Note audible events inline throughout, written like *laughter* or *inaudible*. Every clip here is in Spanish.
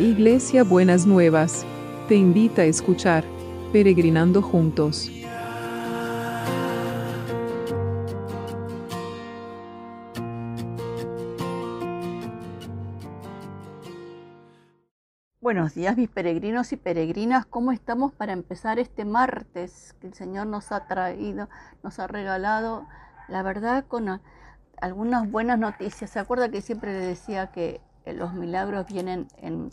Iglesia Buenas Nuevas, te invita a escuchar Peregrinando Juntos. Buenos días mis peregrinos y peregrinas, ¿cómo estamos para empezar este martes que el Señor nos ha traído, nos ha regalado, la verdad, con algunas buenas noticias? ¿Se acuerda que siempre le decía que los milagros vienen en,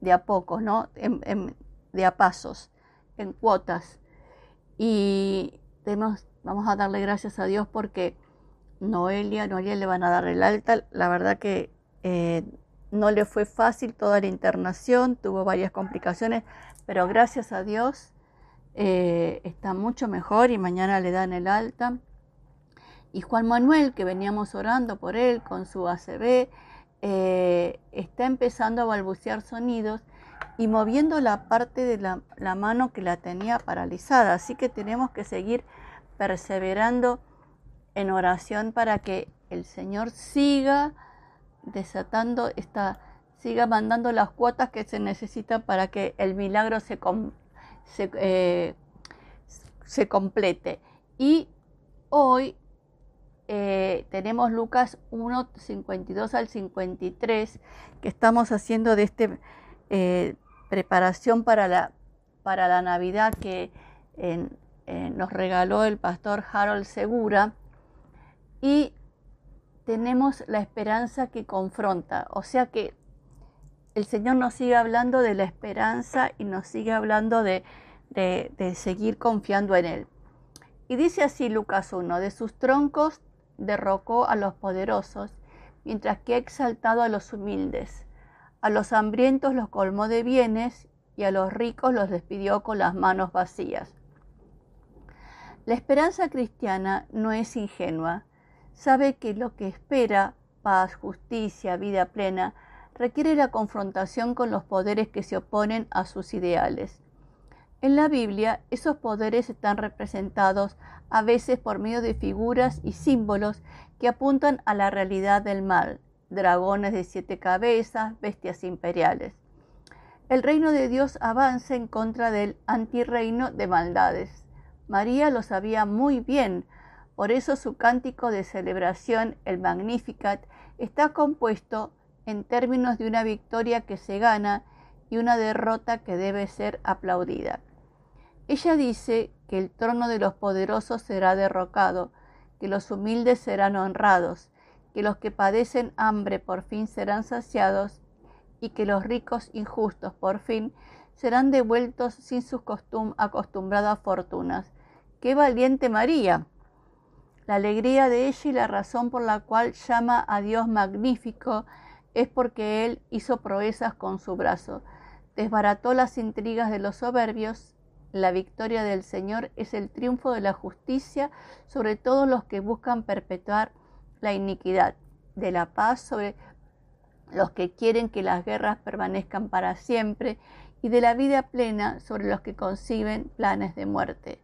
de a pocos, ¿no? de a pasos, en cuotas. Y vamos a darle gracias a Dios porque Noelia, Noelia le van a dar el alta. La verdad que eh, no le fue fácil toda la internación, tuvo varias complicaciones, pero gracias a Dios eh, está mucho mejor y mañana le dan el alta. Y Juan Manuel, que veníamos orando por él con su ACB, eh, está empezando a balbucear sonidos y moviendo la parte de la, mano que la tenía paralizada. Así que tenemos que seguir perseverando en oración para que el Señor siga desatando esta, siga mandando las cuotas que se necesitan para que el milagro se, se, eh, se complete. Y hoy eh, tenemos Lucas 1, 52 al 53, que estamos haciendo de este eh, preparación para la, para la Navidad que nos regaló el pastor Harold Segura. Y tenemos la esperanza que confronta, o sea que el Señor nos sigue hablando de la esperanza y nos sigue hablando de, de, de seguir confiando en Él. Y dice así Lucas 1, de sus troncos derrocó a los poderosos, mientras que ha exaltado a los humildes. A los hambrientos los colmó de bienes y a los ricos los despidió con las manos vacías. La esperanza cristiana no es ingenua. Sabe que lo que espera, paz, justicia, vida plena, requiere la confrontación con los poderes que se oponen a sus ideales. En la Biblia, esos poderes están representados a veces por medio de figuras y símbolos que apuntan a la realidad del mal, dragones de siete cabezas, bestias imperiales. El reino de Dios avanza en contra del antirreino de maldades. María lo sabía muy bien, por eso su cántico de celebración, el Magnificat, está compuesto en términos de una victoria que se gana y una derrota que debe ser aplaudida. Ella dice que el trono de los poderosos será derrocado, que los humildes serán honrados, que los que padecen hambre por fin serán saciados y que los ricos injustos por fin serán devueltos sin sus acostumbradas fortunas. ¡Qué valiente María! La alegría de ella y la razón por la cual llama a Dios magnífico es porque Él hizo proezas con su brazo, desbarató las intrigas de los soberbios la victoria del Señor es el triunfo de la justicia sobre todos los que buscan perpetuar la iniquidad, de la paz sobre los que quieren que las guerras permanezcan para siempre y de la vida plena sobre los que conciben planes de muerte.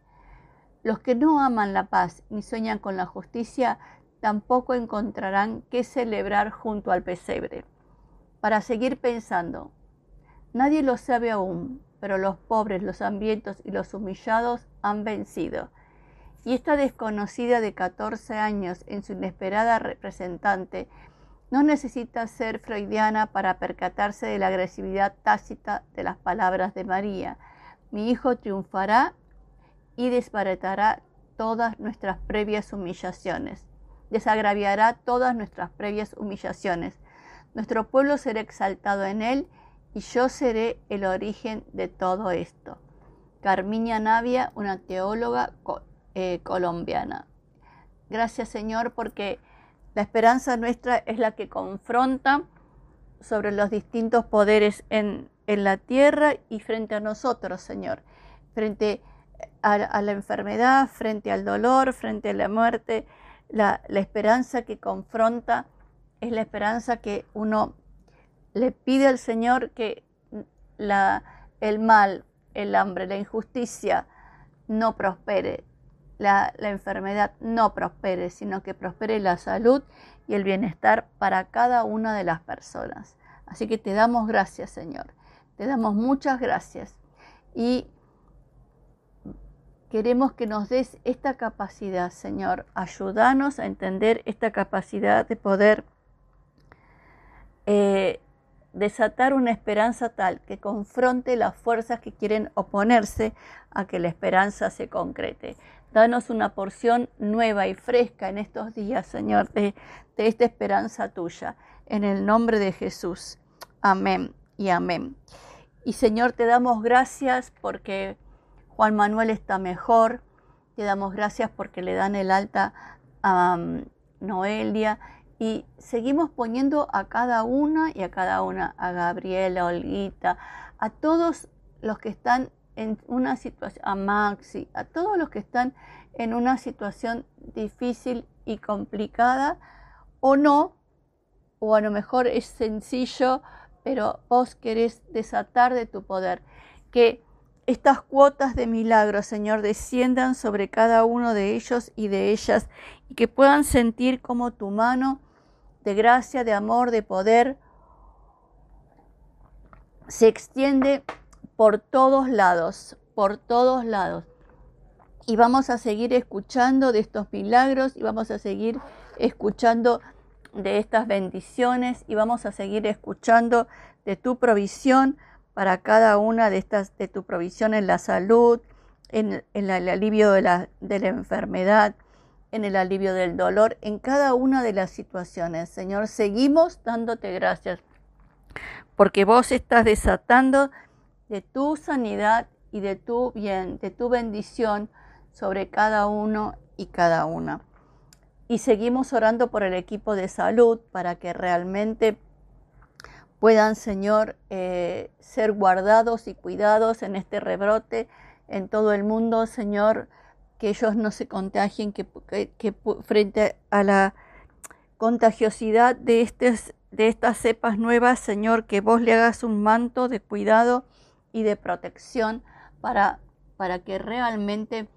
Los que no aman la paz ni sueñan con la justicia tampoco encontrarán qué celebrar junto al pesebre. Para seguir pensando, nadie lo sabe aún, pero los pobres, los hambrientos y los humillados han vencido. Y esta desconocida de 14 años en su inesperada representante no necesita ser freudiana para percatarse de la agresividad tácita de las palabras de María. Mi hijo triunfará y desbaratará todas nuestras previas humillaciones. Desagraviará todas nuestras previas humillaciones. Nuestro pueblo será exaltado en él y yo seré el origen de todo esto. Carmiña Navia, una teóloga eh, colombiana. Gracias Señor porque la esperanza nuestra es la que confronta sobre los distintos poderes en, la tierra y frente a nosotros, Señor. Frente a, la enfermedad, frente al dolor, frente a la muerte. La esperanza que confronta es la esperanza que uno le pide al Señor que el mal, el hambre, la injusticia no prospere, la, la, enfermedad no prospere, sino que prospere la salud y el bienestar para cada una de las personas. Así que te damos gracias, Señor. Te damos muchas gracias. Y queremos que nos des esta capacidad, Señor. Ayúdanos a entender esta capacidad de poder eh, desatar una esperanza tal que confronte las fuerzas que quieren oponerse a que la esperanza se concrete. Danos una porción nueva y fresca en estos días, Señor, de, esta esperanza tuya. En el nombre de Jesús. Amén y amén. Y Señor, te damos gracias porque Juan Manuel está mejor. Te damos gracias porque le dan el alta a um, Noelia y seguimos poniendo a cada una y a cada una, a Gabriela, a Olguita, a todos los que están en una situación, a Maxi, a todos los que están en una situación difícil y complicada, o no, o a lo mejor es sencillo, pero vos querés desatar de tu poder. Que estas cuotas de milagros, Señor, desciendan sobre cada uno de ellos y de ellas y que puedan sentir como tu mano de gracia, de amor, de poder se extiende por todos lados, por todos lados. Y vamos a seguir escuchando de estos milagros y vamos a seguir escuchando de estas bendiciones y vamos a seguir escuchando de tu provisión para cada una de estas, de tu provisión en la salud, en, el alivio de la, de la enfermedad, en el alivio del dolor, en cada una de las situaciones. Señor, seguimos dándote gracias porque vos estás desatando de tu sanidad y de tu bien, de tu bendición sobre cada uno y cada una. Y seguimos orando por el equipo de salud para que realmente puedan, Señor, eh, ser guardados y cuidados en este rebrote en todo el mundo, Señor, que ellos no se contagien, que, frente a la contagiosidad de, de estas cepas nuevas, Señor, que vos le hagas un manto de cuidado y de protección para, para que realmente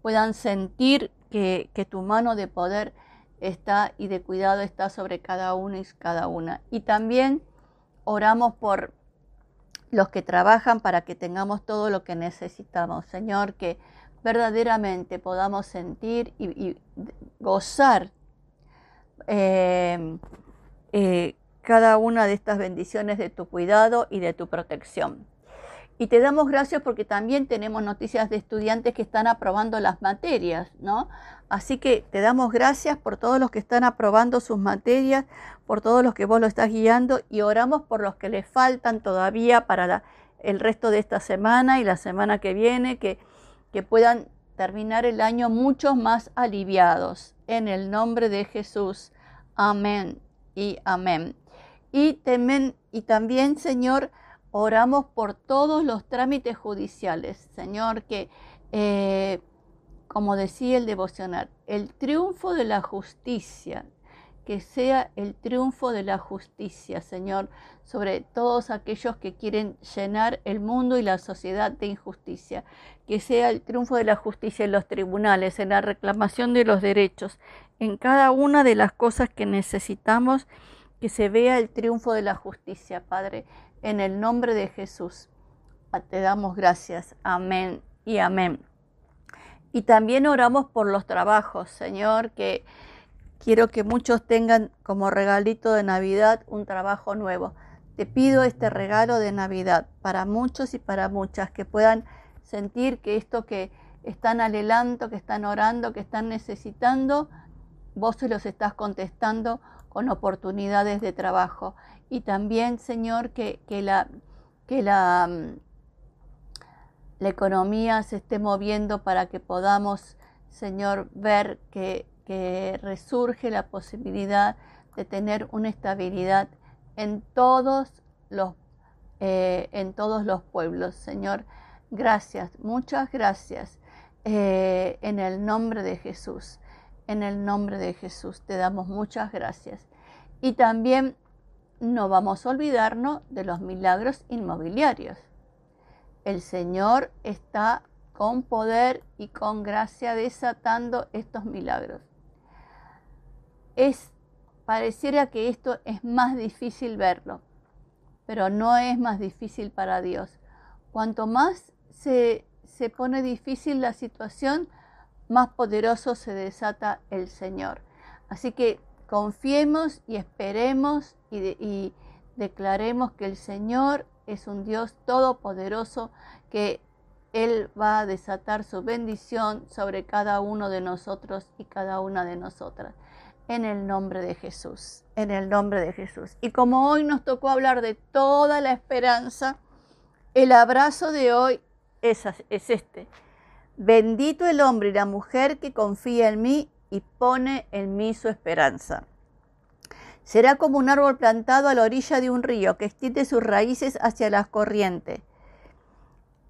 puedan sentir que, que tu mano de poder está y de cuidado está sobre cada uno y cada una. Y también oramos por los que trabajan para que tengamos todo lo que necesitamos. Señor, que verdaderamente podamos sentir y, gozar eh, eh, cada una de estas bendiciones de tu cuidado y de tu protección. Y te damos gracias porque también tenemos noticias de estudiantes que están aprobando las materias, ¿no? Así que te damos gracias por todos los que están aprobando sus materias, por todos los que vos lo estás guiando y oramos por los que les faltan todavía para el resto de esta semana y la semana que viene, que, que puedan terminar el año mucho más aliviados. En el nombre de Jesús. Amén y amén. Y, temen, y también, Señor, Oramos por todos los trámites judiciales, Señor, que, eh, como decía el devocional, el triunfo de la justicia, que sea el triunfo de la justicia, Señor, sobre todos aquellos que quieren llenar el mundo y la sociedad de injusticia. Que sea el triunfo de la justicia en los tribunales, en la reclamación de los derechos, en cada una de las cosas que necesitamos, que se vea el triunfo de la justicia, Padre. En el nombre de Jesús te damos gracias. Amén y amén. Y también oramos por los trabajos, Señor, que quiero que muchos tengan como regalito de Navidad un trabajo nuevo. Te pido este regalo de Navidad para muchos y para muchas que puedan sentir que esto que están alelando, que están orando, que están necesitando, vos se los estás contestando con oportunidades de trabajo y también, Señor, que, la, que mm, la economía se esté moviendo para que podamos, Señor, ver que, resurge la posibilidad de tener una estabilidad en todos los, eh, en todos los pueblos. Señor, gracias, muchas gracias. Eh, en el nombre de Jesús, en el nombre de Jesús te damos muchas gracias. Y también no vamos a olvidarnos de los milagros inmobiliarios. El Señor está con poder y con gracia desatando estos milagros. Es pareciera que esto es más difícil verlo, pero no es más difícil para Dios. Cuanto más se, se pone difícil la situación, más poderoso se desata el Señor. Así que confiemos y esperemos y, y declaremos que el Señor es un Dios todopoderoso que Él va a desatar su bendición sobre cada uno de nosotros y cada una de nosotras. En el nombre de Jesús, en el nombre de Jesús. Y como hoy nos tocó hablar de toda la esperanza, el abrazo de hoy es, es este. Bendito el hombre y la mujer que confía en mí y pone en mí su esperanza. Será como un árbol plantado a la orilla de un río que extiende sus raíces hacia las corrientes.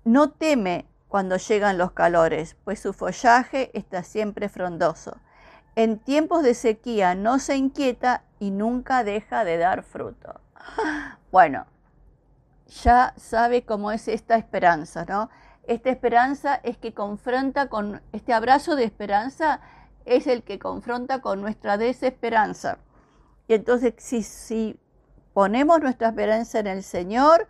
No teme cuando llegan los calores, pues su follaje está siempre frondoso. En tiempos de sequía no se inquieta y nunca deja de dar fruto. *gasps* Bueno, ya sabe cómo es esta esperanza, ¿no? Esta esperanza es que confronta con, este abrazo de esperanza es el que confronta con nuestra desesperanza. Y entonces si, ponemos nuestra esperanza en el Señor,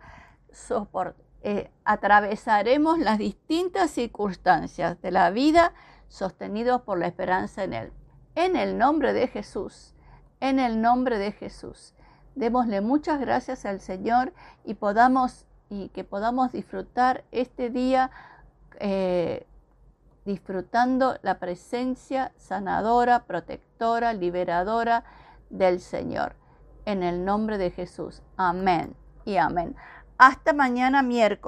eh, atravesaremos las distintas circunstancias de la vida sostenidos por la esperanza en Él. En el nombre de Jesús, en el nombre de Jesús. Démosle muchas gracias al Señor y podamos y que podamos disfrutar este día eh, disfrutando la presencia sanadora, protectora, liberadora del Señor. En el nombre de Jesús. Amén y amén. Hasta mañana miércoles.